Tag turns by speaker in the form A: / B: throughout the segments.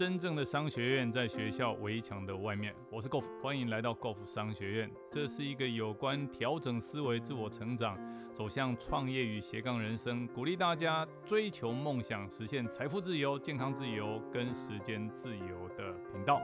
A: 真正的商学院在学校围墙的外面。我是 Golf，欢迎来到 Golf 商学院。这是一个有关调整思维、自我成长、走向创业与斜杠人生，鼓励大家追求梦想、实现财富自由、健康自由跟时间自由的频道。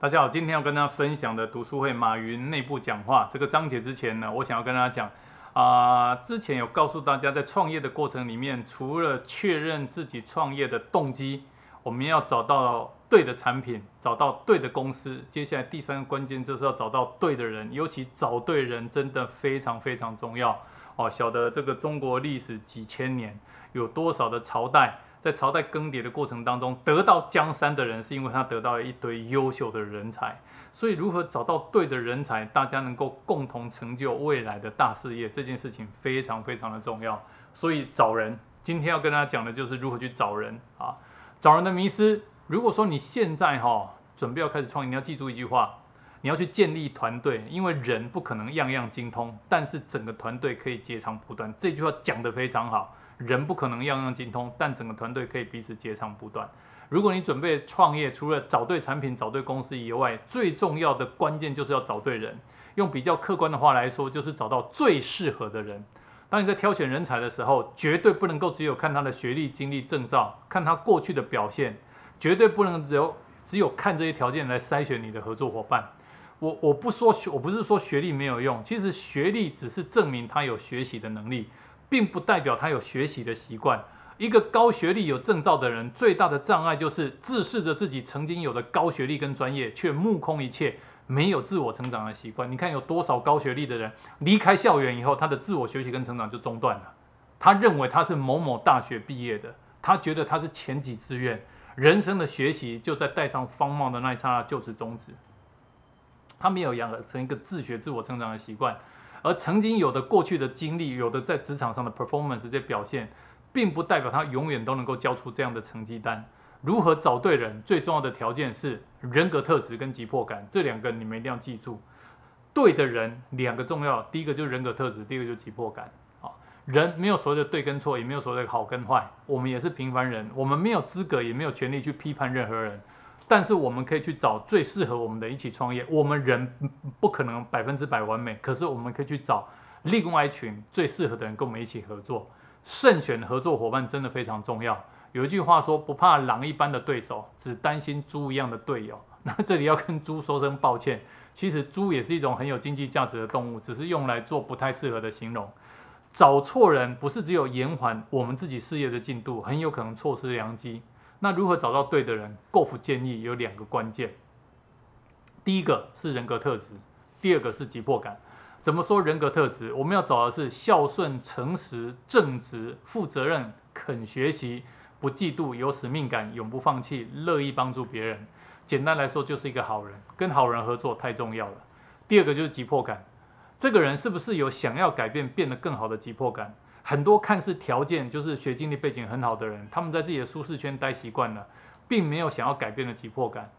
A: 大家好，今天要跟大家分享的读书会马云内部讲话这个章节之前呢，我想要跟大家讲。啊，之前有告诉大家，在创业的过程里面，除了确认自己创业的动机，我们要找到对的产品，找到对的公司。接下来第三个关键就是要找到对的人，尤其找对人真的非常非常重要哦。晓得这个中国历史几千年，有多少的朝代？在朝代更迭的过程当中，得到江山的人是因为他得到了一堆优秀的人才。所以，如何找到对的人才，大家能够共同成就未来的大事业，这件事情非常非常的重要。所以，找人，今天要跟大家讲的就是如何去找人啊。找人的迷失，如果说你现在哈准备要开始创业，你要记住一句话：你要去建立团队，因为人不可能样样精通，但是整个团队可以截长补短。这句话讲得非常好，人不可能样样精通，但整个团队可以彼此截长补短。如果你准备创业，除了找对产品、找对公司以外，最重要的关键就是要找对人。用比较客观的话来说，就是找到最适合的人。当你在挑选人才的时候，绝对不能够只有看他的学历、经历、证照，看他过去的表现，绝对不能只有只有看这些条件来筛选你的合作伙伴。我我不说学，我不是说学历没有用，其实学历只是证明他有学习的能力，并不代表他有学习的习惯。一个高学历有证照的人，最大的障碍就是自视着自己曾经有的高学历跟专业，却目空一切，没有自我成长的习惯。你看有多少高学历的人离开校园以后，他的自我学习跟成长就中断了。他认为他是某某大学毕业的，他觉得他是前几志愿，人生的学习就在戴上方帽的那一刹那就此终止。他没有养成一个自学自我成长的习惯，而曾经有的过去的经历，有的在职场上的 performance 这表现。并不代表他永远都能够交出这样的成绩单。如何找对人，最重要的条件是人格特质跟急迫感，这两个你们一定要记住。对的人两个重要，第一个就是人格特质，第二个就是急迫感。啊，人没有所谓的对跟错，也没有所谓的好跟坏，我们也是平凡人，我们没有资格，也没有权利去批判任何人。但是我们可以去找最适合我们的一起创业。我们人不可能百分之百完美，可是我们可以去找另外一群最适合的人跟我们一起合作。慎选合作伙伴真的非常重要。有一句话说：“不怕狼一般的对手，只担心猪一样的队友。”那这里要跟猪说声抱歉。其实猪也是一种很有经济价值的动物，只是用来做不太适合的形容。找错人不是只有延缓我们自己事业的进度，很有可能错失良机。那如何找到对的人？Golf 建议有两个关键。第一个是人格特质，第二个是急迫感。怎么说人格特质？我们要找的是孝顺、诚实、正直、负责任、肯学习、不嫉妒、有使命感、永不放弃、乐意帮助别人。简单来说，就是一个好人。跟好人合作太重要了。第二个就是急迫感，这个人是不是有想要改变、变得更好的急迫感？很多看似条件就是学经历背景很好的人，他们在自己的舒适圈待习惯了，并没有想要改变的急迫感。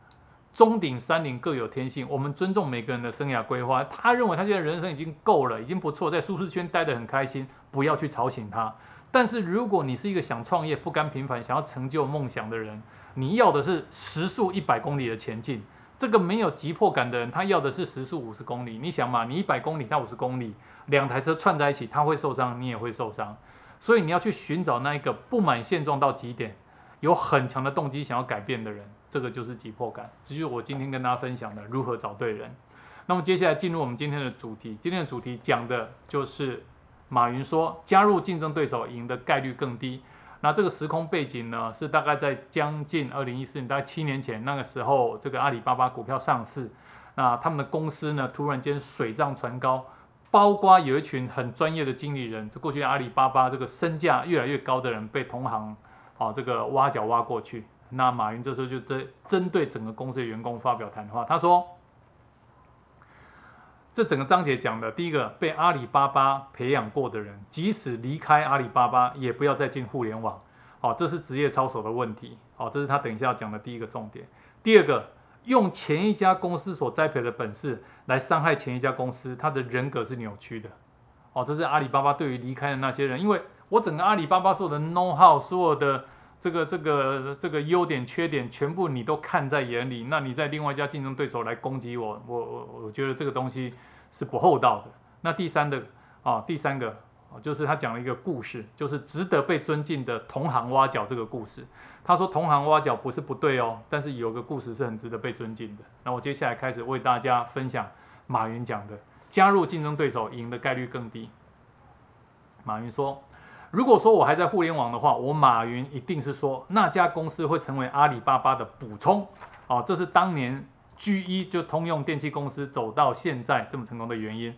A: 中顶、山顶各有天性，我们尊重每个人的生涯规划。他认为他现在人生已经够了，已经不错，在舒适圈待得很开心，不要去吵醒他。但是如果你是一个想创业、不甘平凡、想要成就梦想的人，你要的是时速一百公里的前进。这个没有急迫感的人，他要的是时速五十公里。你想嘛，你一百公里到五十公里，两台车串在一起，他会受伤，你也会受伤。所以你要去寻找那一个不满现状到极点。有很强的动机想要改变的人，这个就是急迫感。这就是我今天跟大家分享的如何找对人。那么接下来进入我们今天的主题，今天的主题讲的就是马云说加入竞争对手赢的概率更低。那这个时空背景呢，是大概在将近二零一四年，大概七年前那个时候，这个阿里巴巴股票上市，那他们的公司呢突然间水涨船高，包括有一群很专业的经理人，这过去阿里巴巴这个身价越来越高的人被同行。啊，这个挖角挖过去，那马云这时候就针针对整个公司的员工发表谈话，他说：“这整个章节讲的，第一个被阿里巴巴培养过的人，即使离开阿里巴巴，也不要再进互联网。好，这是职业操守的问题。好，这是他等一下要讲的第一个重点。第二个，用前一家公司所栽培的本事来伤害前一家公司，他的人格是扭曲的。哦，这是阿里巴巴对于离开的那些人，因为。”我整个阿里巴巴所有的 know how，所有的这个这个这个优点缺点全部你都看在眼里，那你在另外一家竞争对手来攻击我，我我我觉得这个东西是不厚道的。那第三的啊，第三个就是他讲了一个故事，就是值得被尊敬的同行挖角这个故事。他说同行挖角不是不对哦，但是有个故事是很值得被尊敬的。那我接下来开始为大家分享马云讲的，加入竞争对手赢的概率更低。马云说。如果说我还在互联网的话，我马云一定是说那家公司会成为阿里巴巴的补充，哦，这是当年 G1 就通用电气公司走到现在这么成功的原因。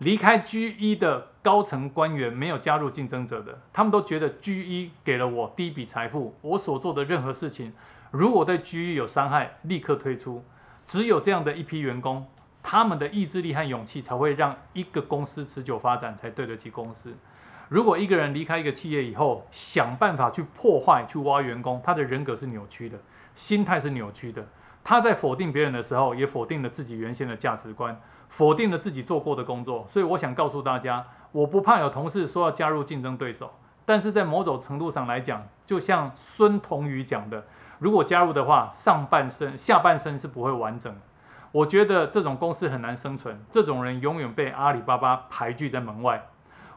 A: 离开 G1 的高层官员没有加入竞争者的，他们都觉得 G1 给了我第一笔财富，我所做的任何事情如果对 G1 有伤害，立刻退出。只有这样的一批员工，他们的意志力和勇气才会让一个公司持久发展，才对得起公司。如果一个人离开一个企业以后，想办法去破坏、去挖员工，他的人格是扭曲的，心态是扭曲的。他在否定别人的时候，也否定了自己原先的价值观，否定了自己做过的工作。所以，我想告诉大家，我不怕有同事说要加入竞争对手，但是在某种程度上来讲，就像孙同宇讲的，如果加入的话，上半身、下半身是不会完整。我觉得这种公司很难生存，这种人永远被阿里巴巴排拒在门外。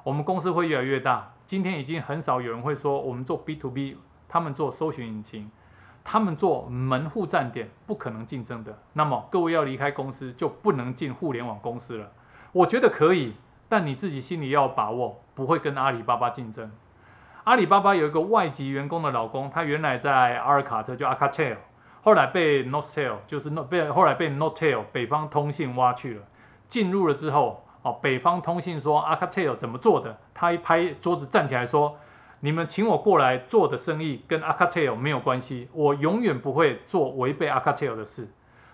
A: 我们公司会越来越大。今天已经很少有人会说我们做 B to B，他们做搜寻引擎，他们做门户站点，不可能竞争的。那么各位要离开公司，就不能进互联网公司了。我觉得可以，但你自己心里要把握，不会跟阿里巴巴竞争。阿里巴巴有一个外籍员工的老公，他原来在阿尔卡特就 Alcatel，后来被 Nortel 就是 no 被后来被 Nortel 北方通信挖去了，进入了之后。哦，北方通信说阿卡特 l 怎么做的？他一拍桌子站起来说：“你们请我过来做的生意跟阿卡特 l 没有关系，我永远不会做违背阿卡特 l 的事。”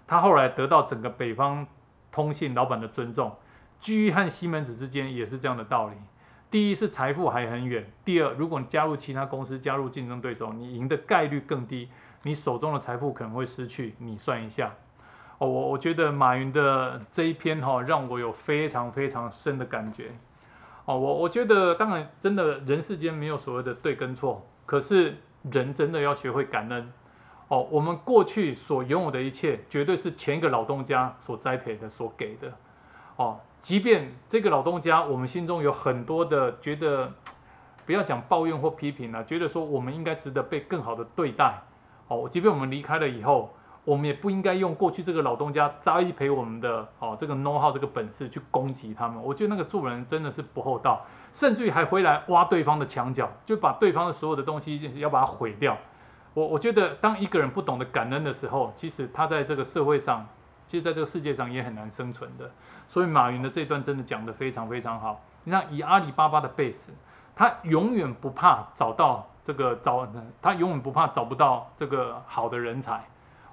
A: 他后来得到整个北方通信老板的尊重。居和西门子之间也是这样的道理。第一是财富还很远，第二，如果你加入其他公司，加入竞争对手，你赢的概率更低，你手中的财富可能会失去。你算一下。哦，我我觉得马云的这一篇哈，让我有非常非常深的感觉。哦，我我觉得当然真的人世间没有所谓的对跟错，可是人真的要学会感恩。哦，我们过去所拥有的一切，绝对是前一个老东家所栽培的、所给的。哦，即便这个老东家，我们心中有很多的觉得，不要讲抱怨或批评了，觉得说我们应该值得被更好的对待。哦，即便我们离开了以后。我们也不应该用过去这个老东家栽培我们的哦这个 know how 这个本事去攻击他们，我觉得那个做人真的是不厚道，甚至于还回来挖对方的墙角，就把对方的所有的东西要把它毁掉。我我觉得当一个人不懂得感恩的时候，其实他在这个社会上，其实在这个世界上也很难生存的。所以马云的这段真的讲得非常非常好。你看以阿里巴巴的 base，他永远不怕找到这个找，他永远不怕找不到这个好的人才。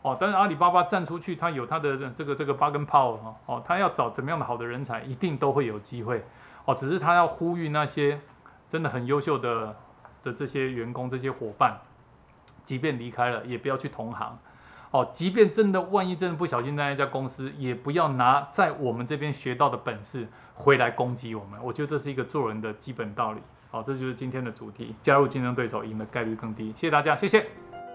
A: 哦，但是阿里巴巴站出去，他有他的这个这个八根炮哈，哦，他要找怎么样的好的人才，一定都会有机会，哦，只是他要呼吁那些真的很优秀的的这些员工、这些伙伴，即便离开了，也不要去同行，哦，即便真的万一真的不小心在那家公司，也不要拿在我们这边学到的本事回来攻击我们，我觉得这是一个做人的基本道理，好，这就是今天的主题，加入竞争对手赢的概率更低，谢谢大家，谢谢。